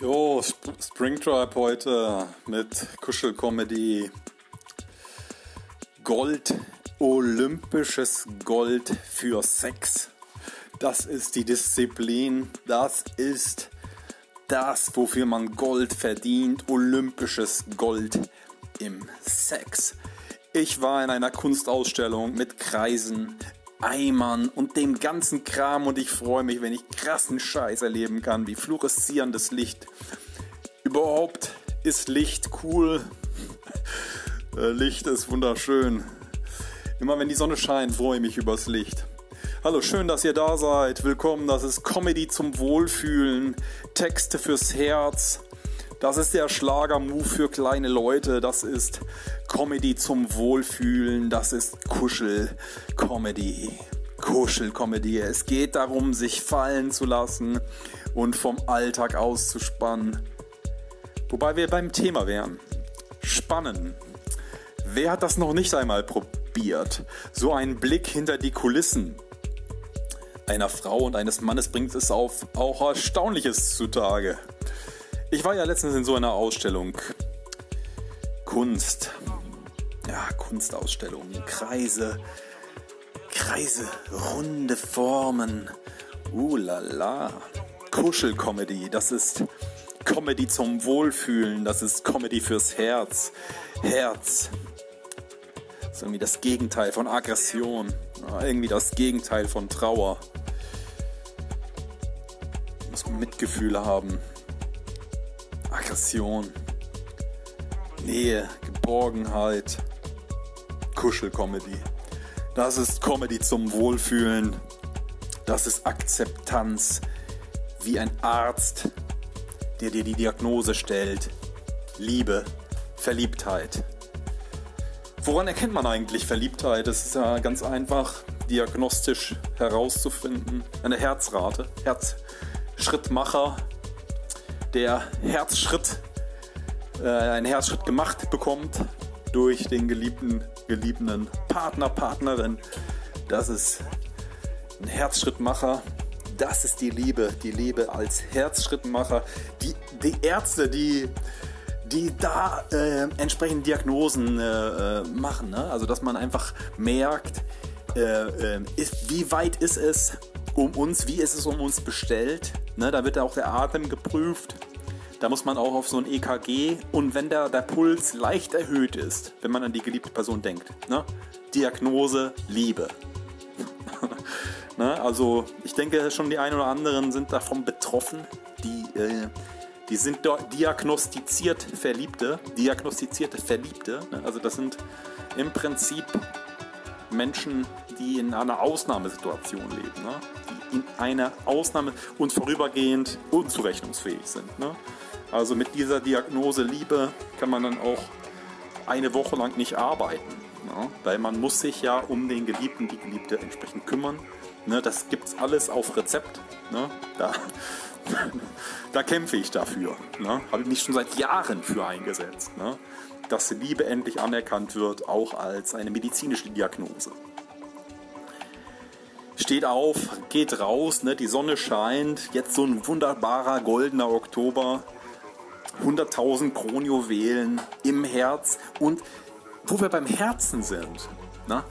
Jo, Sp Springtrap heute mit Kuschelcomedy. Gold, olympisches Gold für Sex. Das ist die Disziplin, das ist das, wofür man Gold verdient, olympisches Gold im Sex. Ich war in einer Kunstausstellung mit Kreisen, Eimern und dem ganzen Kram und ich freue mich, wenn ich krassen Scheiß erleben kann, wie fluoreszierendes Licht. Überhaupt ist Licht cool. Äh, Licht ist wunderschön. Immer wenn die Sonne scheint, freue ich mich übers Licht. Hallo, schön, dass ihr da seid. Willkommen, das ist Comedy zum Wohlfühlen, Texte fürs Herz. Das ist der Schlager-Move für kleine Leute. Das ist Comedy zum Wohlfühlen. Das ist Kuschel-Comedy. Kuschel-Comedy. Es geht darum, sich fallen zu lassen und vom Alltag auszuspannen. Wobei wir beim Thema wären. Spannen. Wer hat das noch nicht einmal probiert? So ein Blick hinter die Kulissen einer Frau und eines Mannes bringt es auf auch Erstaunliches zutage. Ich war ja letztens in so einer Ausstellung. Kunst. Ja, Kunstausstellung. Kreise. Kreise. Runde Formen. Uh la la. Kuschelcomedy. Das ist Comedy zum Wohlfühlen. Das ist Comedy fürs Herz. Herz. Das ist irgendwie das Gegenteil von Aggression. Ja, irgendwie das Gegenteil von Trauer. Muss Mitgefühle haben. Aggression, Nähe, Geborgenheit, Kuschelcomedy. Das ist Comedy zum Wohlfühlen. Das ist Akzeptanz, wie ein Arzt, der dir die Diagnose stellt. Liebe, Verliebtheit. Woran erkennt man eigentlich Verliebtheit? Das ist ja ganz einfach diagnostisch herauszufinden. Eine Herzrate, Herzschrittmacher, der Herzschritt, äh, einen Herzschritt gemacht bekommt durch den geliebten, geliebten Partner, Partnerin. Das ist ein Herzschrittmacher. Das ist die Liebe, die Liebe als Herzschrittmacher. Die, die Ärzte, die, die da äh, entsprechend Diagnosen äh, äh machen. Ne? Also, dass man einfach merkt, äh, äh, ist, wie weit ist es um uns, wie ist es um uns bestellt. Ne, da wird auch der Atem geprüft. Da muss man auch auf so ein EKG und wenn der, der Puls leicht erhöht ist, wenn man an die geliebte Person denkt. Ne? Diagnose Liebe. ne? Also ich denke schon die einen oder anderen sind davon betroffen. Die, äh, die sind diagnostiziert Verliebte, diagnostizierte Verliebte. Ne? Also das sind im Prinzip Menschen, die in einer Ausnahmesituation leben, ne? die in einer Ausnahme und vorübergehend unzurechnungsfähig sind. Ne? Also mit dieser Diagnose Liebe kann man dann auch eine Woche lang nicht arbeiten, ne? weil man muss sich ja um den Geliebten, die Geliebte entsprechend kümmern. Ne? Das es alles auf Rezept. Ne? Da, da kämpfe ich dafür. Ne? Habe ich mich schon seit Jahren für eingesetzt. Ne? Dass Liebe endlich anerkannt wird, auch als eine medizinische Diagnose. Steht auf, geht raus, ne? die Sonne scheint, jetzt so ein wunderbarer goldener Oktober, 100.000 Kronjuwelen im Herz und wo wir beim Herzen sind, ne?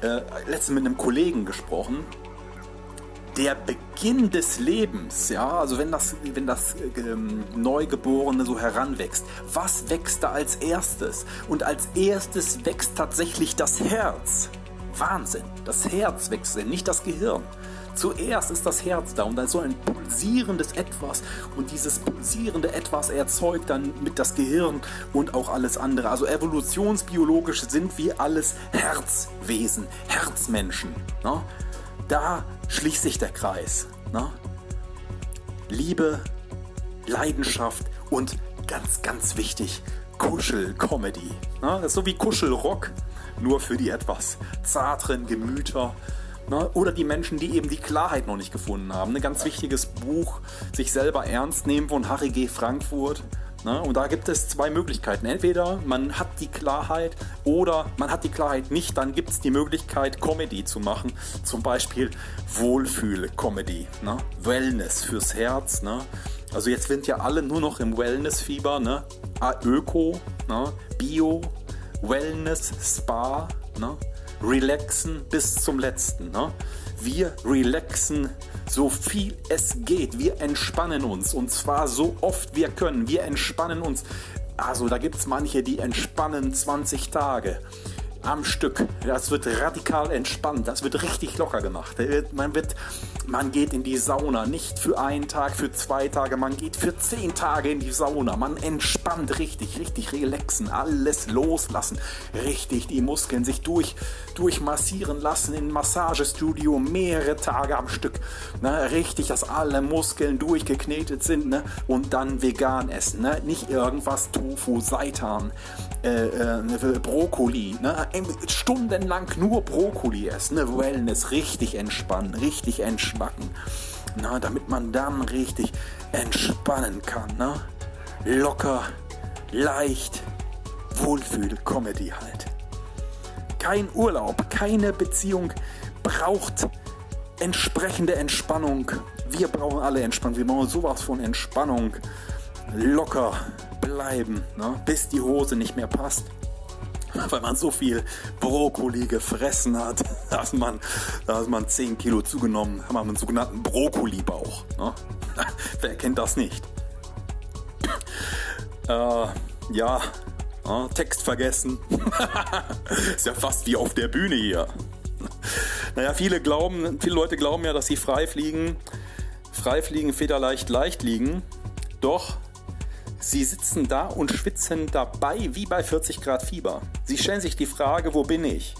äh, letztens mit einem Kollegen gesprochen, der Beginn des Lebens, ja, also wenn das, wenn das ähm, Neugeborene so heranwächst, was wächst da als erstes? Und als erstes wächst tatsächlich das Herz. Wahnsinn, das Herz wächst, nicht das Gehirn. Zuerst ist das Herz da und dann so ein pulsierendes Etwas und dieses pulsierende Etwas erzeugt dann mit das Gehirn und auch alles andere. Also evolutionsbiologisch sind wir alles Herzwesen, Herzmenschen. Ne? Da schließt sich der Kreis. Ne? Liebe, Leidenschaft und ganz, ganz wichtig, Kuschel-Comedy. Ne? Das ist so wie Kuschelrock, nur für die etwas zarteren Gemüter. Ne? Oder die Menschen, die eben die Klarheit noch nicht gefunden haben. Ein ganz wichtiges Buch, sich selber ernst nehmen von Harry G. Frankfurt. Ne? Und da gibt es zwei Möglichkeiten. Entweder man hat die Klarheit oder man hat die Klarheit nicht. Dann gibt es die Möglichkeit, Comedy zu machen. Zum Beispiel Wohlfühl-Comedy. Ne? Wellness fürs Herz. Ne? Also jetzt sind ja alle nur noch im Wellness-Fieber, ne? Öko, ne? Bio, Wellness, Spa, ne? Relaxen bis zum letzten, ne? Wir relaxen so viel es geht. Wir entspannen uns und zwar so oft wir können. Wir entspannen uns. Also da gibt es manche, die entspannen 20 Tage am Stück. Das wird radikal entspannt, das wird richtig locker gemacht. Man, wird, man geht in die Sauna, nicht für einen Tag, für zwei Tage, man geht für zehn Tage in die Sauna. Man entspannt richtig, richtig relaxen, alles loslassen, richtig die Muskeln sich durch, durchmassieren lassen in Massagestudio mehrere Tage am Stück. Ne? Richtig, dass alle Muskeln durchgeknetet sind ne? und dann vegan essen. Ne? Nicht irgendwas Tofu, Seitan, äh, äh, Brokkoli. Ne? stundenlang nur Brokkoli essen, ne? Wellness, richtig entspannen, richtig entschmacken, na, damit man dann richtig entspannen kann. Ne? Locker, leicht, Wohlfühl-Comedy halt. Kein Urlaub, keine Beziehung braucht entsprechende Entspannung. Wir brauchen alle Entspannung, wir brauchen sowas von Entspannung. Locker bleiben, ne? bis die Hose nicht mehr passt weil man so viel Brokkoli gefressen hat, dass man, dass man 10 Kilo zugenommen hat, man einen sogenannten Brokkoli-Bauch. Ne? Wer kennt das nicht? Äh, ja, äh, Text vergessen. Ist ja fast wie auf der Bühne hier. Naja, viele glauben, viele Leute glauben ja, dass sie frei fliegen, frei fliegen, federleicht leicht liegen. Doch Sie sitzen da und schwitzen dabei wie bei 40 Grad Fieber. Sie stellen sich die Frage, wo bin ich?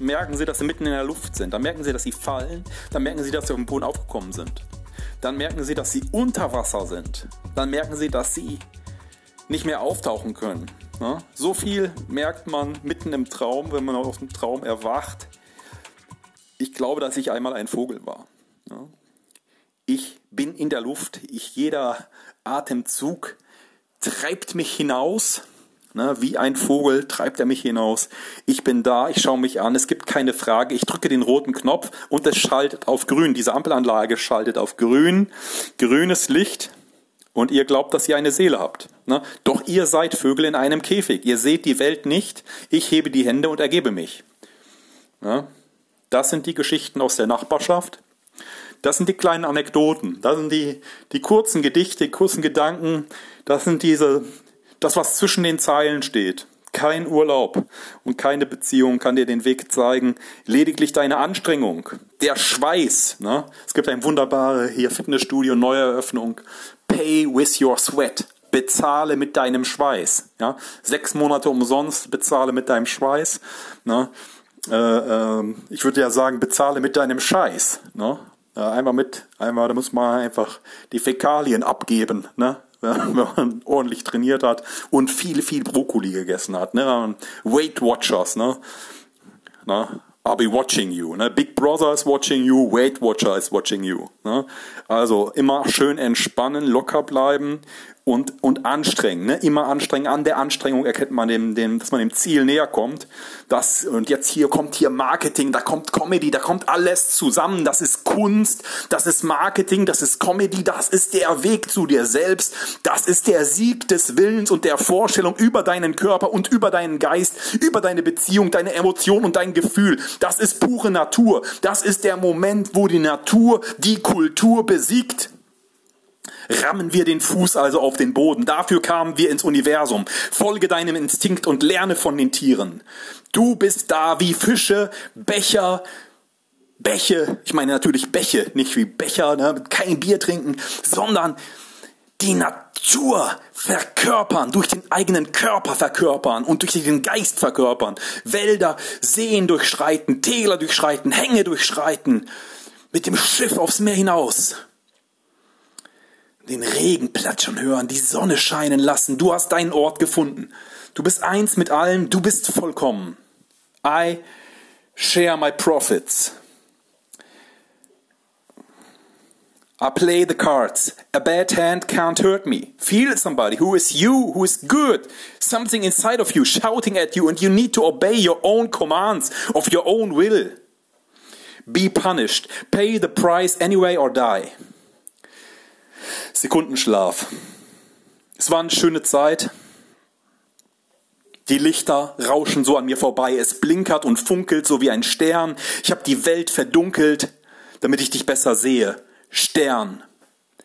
Merken Sie, dass Sie mitten in der Luft sind. Dann merken Sie, dass Sie fallen. Dann merken Sie, dass Sie auf dem Boden aufgekommen sind. Dann merken Sie, dass Sie unter Wasser sind. Dann merken Sie, dass Sie nicht mehr auftauchen können. So viel merkt man mitten im Traum, wenn man aus dem Traum erwacht. Ich glaube, dass ich einmal ein Vogel war. Ich bin in der Luft. Ich, jeder Atemzug treibt mich hinaus. Ne, wie ein Vogel treibt er mich hinaus. Ich bin da, ich schaue mich an, es gibt keine Frage. Ich drücke den roten Knopf und es schaltet auf grün. Diese Ampelanlage schaltet auf grün. Grünes Licht. Und ihr glaubt, dass ihr eine Seele habt. Ne? Doch ihr seid Vögel in einem Käfig. Ihr seht die Welt nicht. Ich hebe die Hände und ergebe mich. Ne? Das sind die Geschichten aus der Nachbarschaft. Das sind die kleinen Anekdoten. Das sind die, die kurzen Gedichte, kurzen Gedanken, das sind diese, das, was zwischen den Zeilen steht. Kein Urlaub und keine Beziehung kann dir den Weg zeigen. Lediglich deine Anstrengung, der Schweiß. Ne? Es gibt ein wunderbare hier Fitnessstudio, Neueröffnung. Pay with your sweat. Bezahle mit deinem Schweiß. Ja? Sechs Monate umsonst, bezahle mit deinem Schweiß. Ne? Äh, äh, ich würde ja sagen, bezahle mit deinem Scheiß. Ne? Äh, einmal mit, einmal, da muss man einfach die Fäkalien abgeben. Ne? wenn man ordentlich trainiert hat und viel, viel Brokkoli gegessen hat. Ne? Weight Watchers, ne? Na, I'll be watching you. Ne? Big Brother is watching you, Weight Watcher is watching you. Ne? Also immer schön entspannen, locker bleiben und, und anstrengen, ne? immer anstrengen. An der Anstrengung erkennt man dem, dem, dass man dem Ziel näher kommt. Das, und jetzt hier kommt hier Marketing, da kommt Comedy, da kommt alles zusammen. Das ist Kunst, das ist Marketing, das ist Comedy, das ist der Weg zu dir selbst. Das ist der Sieg des Willens und der Vorstellung über deinen Körper und über deinen Geist, über deine Beziehung, deine Emotion und dein Gefühl. Das ist pure Natur. Das ist der Moment, wo die Natur die Kultur besiegt rammen wir den Fuß also auf den Boden. Dafür kamen wir ins Universum. Folge deinem Instinkt und lerne von den Tieren. Du bist da wie Fische, Becher, Bäche, ich meine natürlich Bäche, nicht wie Becher, ne, kein Bier trinken, sondern die Natur verkörpern, durch den eigenen Körper verkörpern und durch den Geist verkörpern, Wälder, Seen durchschreiten, Täler durchschreiten, Hänge durchschreiten, mit dem Schiff aufs Meer hinaus den Regen platschern hören, die Sonne scheinen lassen. Du hast deinen Ort gefunden. Du bist eins mit allem, du bist vollkommen. I share my profits. I play the cards. A bad hand can't hurt me. Feel somebody who is you, who is good. Something inside of you shouting at you, and you need to obey your own commands of your own will. Be punished. Pay the price anyway or die. Sekundenschlaf. Es war eine schöne Zeit. Die Lichter rauschen so an mir vorbei. Es blinkert und funkelt so wie ein Stern. Ich habe die Welt verdunkelt, damit ich dich besser sehe. Stern.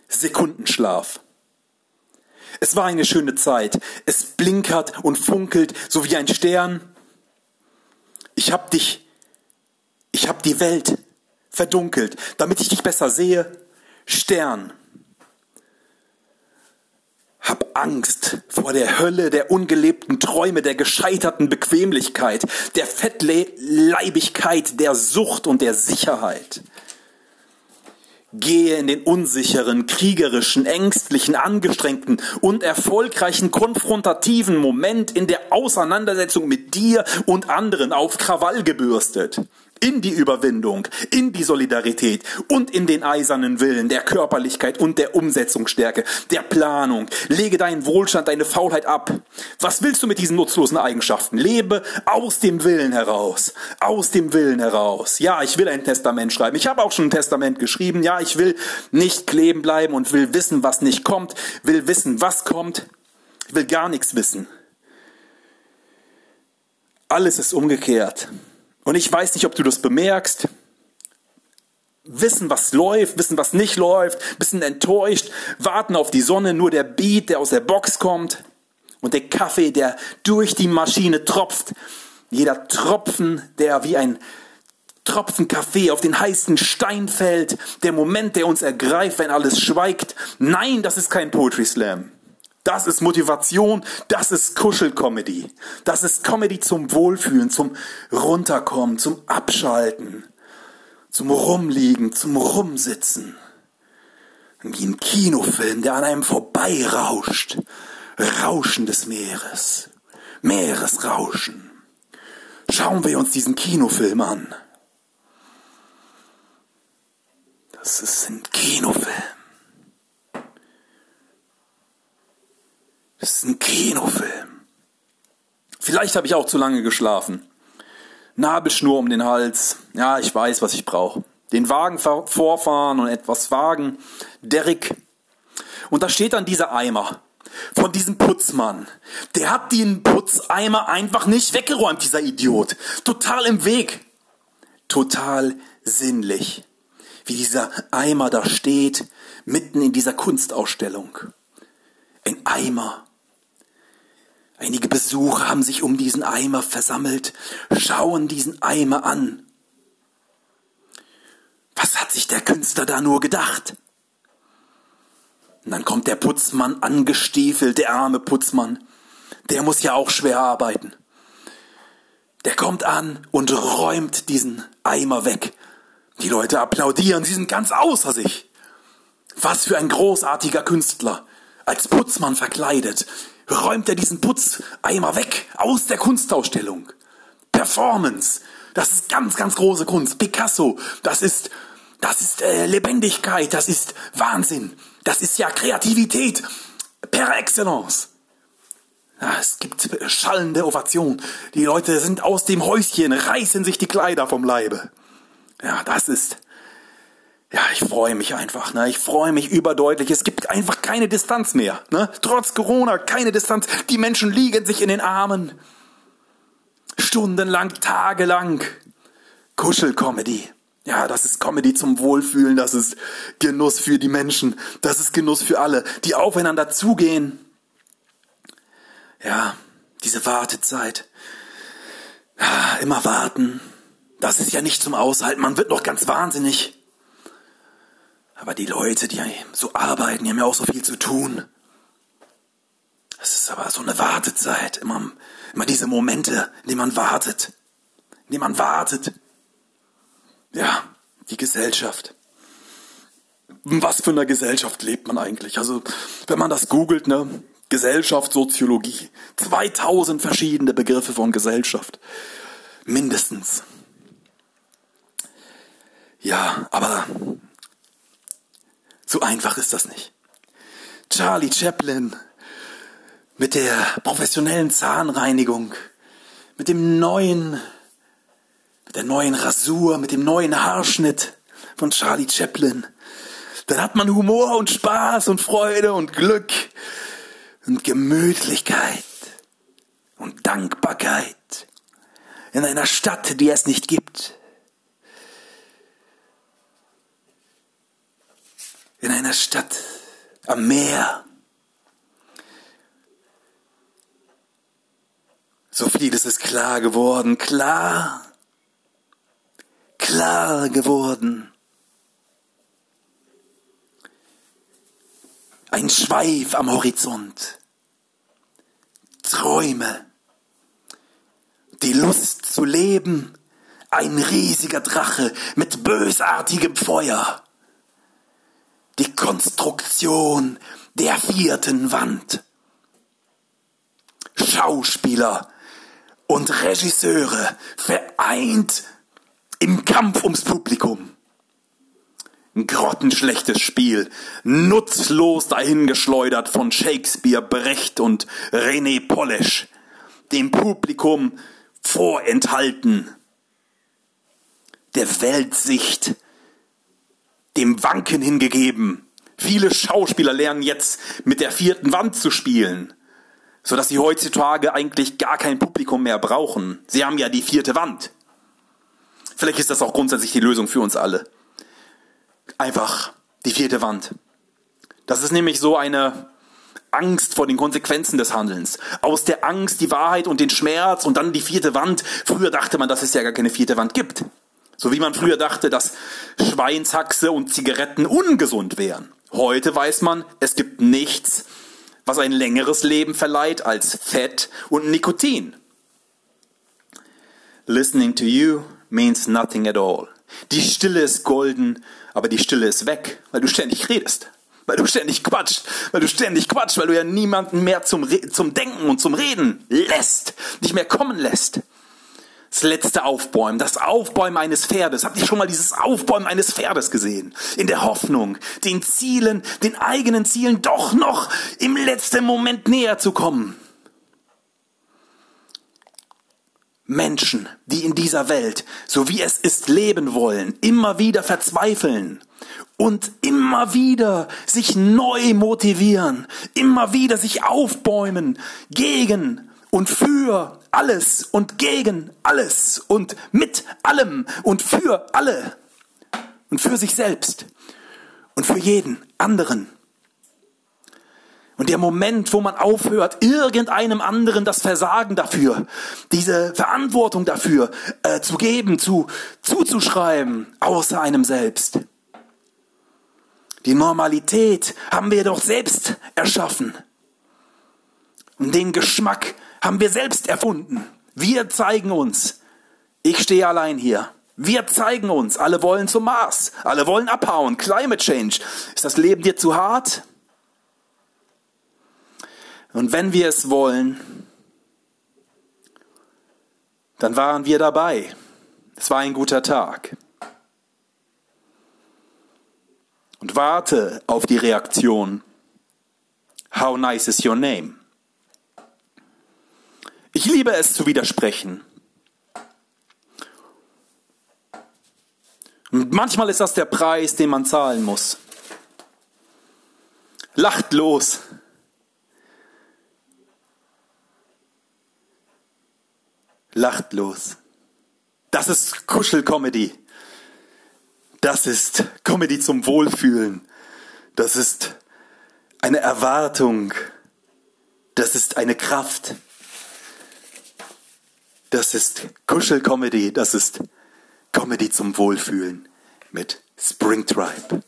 Sekundenschlaf. Es war eine schöne Zeit. Es blinkert und funkelt so wie ein Stern. Ich hab dich, ich hab die Welt verdunkelt, damit ich dich besser sehe. Stern. Hab Angst vor der Hölle der ungelebten Träume, der gescheiterten Bequemlichkeit, der Fettleibigkeit, der Sucht und der Sicherheit. Gehe in den unsicheren, kriegerischen, ängstlichen, angestrengten und erfolgreichen konfrontativen Moment in der Auseinandersetzung mit dir und anderen auf Krawall gebürstet in die Überwindung, in die Solidarität und in den eisernen Willen der Körperlichkeit und der Umsetzungsstärke, der Planung. Lege deinen Wohlstand, deine Faulheit ab. Was willst du mit diesen nutzlosen Eigenschaften? Lebe aus dem Willen heraus. Aus dem Willen heraus. Ja, ich will ein Testament schreiben. Ich habe auch schon ein Testament geschrieben. Ja, ich will nicht kleben bleiben und will wissen, was nicht kommt. Will wissen, was kommt. Will gar nichts wissen. Alles ist umgekehrt. Und ich weiß nicht, ob du das bemerkst. Wissen, was läuft, wissen, was nicht läuft, bisschen enttäuscht, warten auf die Sonne, nur der Beat, der aus der Box kommt und der Kaffee, der durch die Maschine tropft. Jeder Tropfen, der wie ein Tropfen Kaffee auf den heißen Stein fällt, der Moment, der uns ergreift, wenn alles schweigt. Nein, das ist kein Poetry Slam. Das ist Motivation, das ist Kuschelcomedy. Das ist Comedy zum Wohlfühlen, zum Runterkommen, zum Abschalten, zum Rumliegen, zum Rumsitzen. Wie ein Kinofilm, der an einem vorbeirauscht. Rauschen des Meeres. Meeresrauschen. Schauen wir uns diesen Kinofilm an. Das ist ein Kinofilm. Das ist ein Kinofilm. Vielleicht habe ich auch zu lange geschlafen. Nabelschnur um den Hals. Ja, ich weiß, was ich brauche. Den Wagen vorfahren und etwas wagen. Derrick. Und da steht dann dieser Eimer von diesem Putzmann. Der hat den Putzeimer einfach nicht weggeräumt, dieser Idiot. Total im Weg. Total sinnlich. Wie dieser Eimer da steht, mitten in dieser Kunstausstellung. Ein Eimer Einige Besucher haben sich um diesen Eimer versammelt, schauen diesen Eimer an. Was hat sich der Künstler da nur gedacht? Und dann kommt der Putzmann angestiefelt, der arme Putzmann. Der muss ja auch schwer arbeiten. Der kommt an und räumt diesen Eimer weg. Die Leute applaudieren, sie sind ganz außer sich. Was für ein großartiger Künstler, als Putzmann verkleidet, räumt er diesen Putzeimer weg aus der Kunstausstellung. Performance, das ist ganz, ganz große Kunst. Picasso, das ist, das ist äh, Lebendigkeit, das ist Wahnsinn, das ist ja Kreativität per excellence. Ja, es gibt schallende Ovation. Die Leute sind aus dem Häuschen, reißen sich die Kleider vom Leibe. Ja, das ist ja, ich freue mich einfach. Ne? Ich freue mich überdeutlich. Es gibt einfach keine Distanz mehr. Ne? Trotz Corona keine Distanz. Die Menschen liegen sich in den Armen. Stundenlang, tagelang. Kuschelcomedy. Ja, das ist Comedy zum Wohlfühlen. Das ist Genuss für die Menschen. Das ist Genuss für alle, die aufeinander zugehen. Ja, diese Wartezeit. Ja, immer warten. Das ist ja nicht zum Aushalten. Man wird noch ganz wahnsinnig. Aber die Leute, die so arbeiten, die haben ja auch so viel zu tun. Es ist aber so eine Wartezeit, immer, immer diese Momente, in denen man wartet, in denen man wartet. Ja, die Gesellschaft. Was für eine Gesellschaft lebt man eigentlich? Also, wenn man das googelt, ne, Gesellschaft, Soziologie, 2000 verschiedene Begriffe von Gesellschaft. Mindestens. Ja, aber so einfach ist das nicht. Charlie Chaplin mit der professionellen Zahnreinigung, mit dem neuen, mit der neuen Rasur, mit dem neuen Haarschnitt von Charlie Chaplin. dann hat man Humor und Spaß und Freude und Glück und Gemütlichkeit und Dankbarkeit in einer Stadt, die es nicht gibt. Einer Stadt am Meer. So vieles ist klar geworden, klar, klar geworden. Ein Schweif am Horizont. Träume. Die Lust zu leben. Ein riesiger Drache mit bösartigem Feuer. Die Konstruktion der vierten Wand. Schauspieler und Regisseure vereint im Kampf ums Publikum. Ein grottenschlechtes Spiel, nutzlos dahingeschleudert von Shakespeare, Brecht und René Polish, dem Publikum vorenthalten, der Weltsicht, dem Wanken hingegeben. Viele Schauspieler lernen jetzt mit der vierten Wand zu spielen, so dass sie heutzutage eigentlich gar kein Publikum mehr brauchen. Sie haben ja die vierte Wand. Vielleicht ist das auch grundsätzlich die Lösung für uns alle einfach die vierte Wand. Das ist nämlich so eine Angst vor den Konsequenzen des Handelns. Aus der Angst die Wahrheit und den Schmerz und dann die vierte Wand. Früher dachte man, dass es ja gar keine vierte Wand gibt. So wie man früher dachte, dass Schweinshaxe und Zigaretten ungesund wären. Heute weiß man, es gibt nichts, was ein längeres Leben verleiht als Fett und Nikotin. Listening to you means nothing at all. Die Stille ist golden, aber die Stille ist weg, weil du ständig redest. Weil du ständig quatscht, weil du ständig quatscht, weil du ja niemanden mehr zum, zum Denken und zum Reden lässt, nicht mehr kommen lässt. Das letzte Aufbäumen, das Aufbäumen eines Pferdes. Habt ihr schon mal dieses Aufbäumen eines Pferdes gesehen? In der Hoffnung, den Zielen, den eigenen Zielen doch noch im letzten Moment näher zu kommen. Menschen, die in dieser Welt, so wie es ist, leben wollen, immer wieder verzweifeln und immer wieder sich neu motivieren, immer wieder sich aufbäumen gegen und für alles und gegen alles und mit allem und für alle und für sich selbst und für jeden anderen. Und der Moment, wo man aufhört, irgendeinem anderen das Versagen dafür, diese Verantwortung dafür äh, zu geben, zu, zuzuschreiben, außer einem selbst. Die Normalität haben wir doch selbst erschaffen. Und den Geschmack haben wir selbst erfunden. Wir zeigen uns. Ich stehe allein hier. Wir zeigen uns. Alle wollen zum Mars. Alle wollen abhauen. Climate Change. Ist das Leben dir zu hart? Und wenn wir es wollen, dann waren wir dabei. Es war ein guter Tag. Und warte auf die Reaktion. How nice is your name? Ich liebe es zu widersprechen. Und manchmal ist das der Preis, den man zahlen muss. Lacht los. lacht los. Das ist Kuschelcomedy. Das ist Comedy zum Wohlfühlen. Das ist eine Erwartung. Das ist eine Kraft. Das ist Kuschelcomedy. Das ist Comedy zum Wohlfühlen mit Springtribe.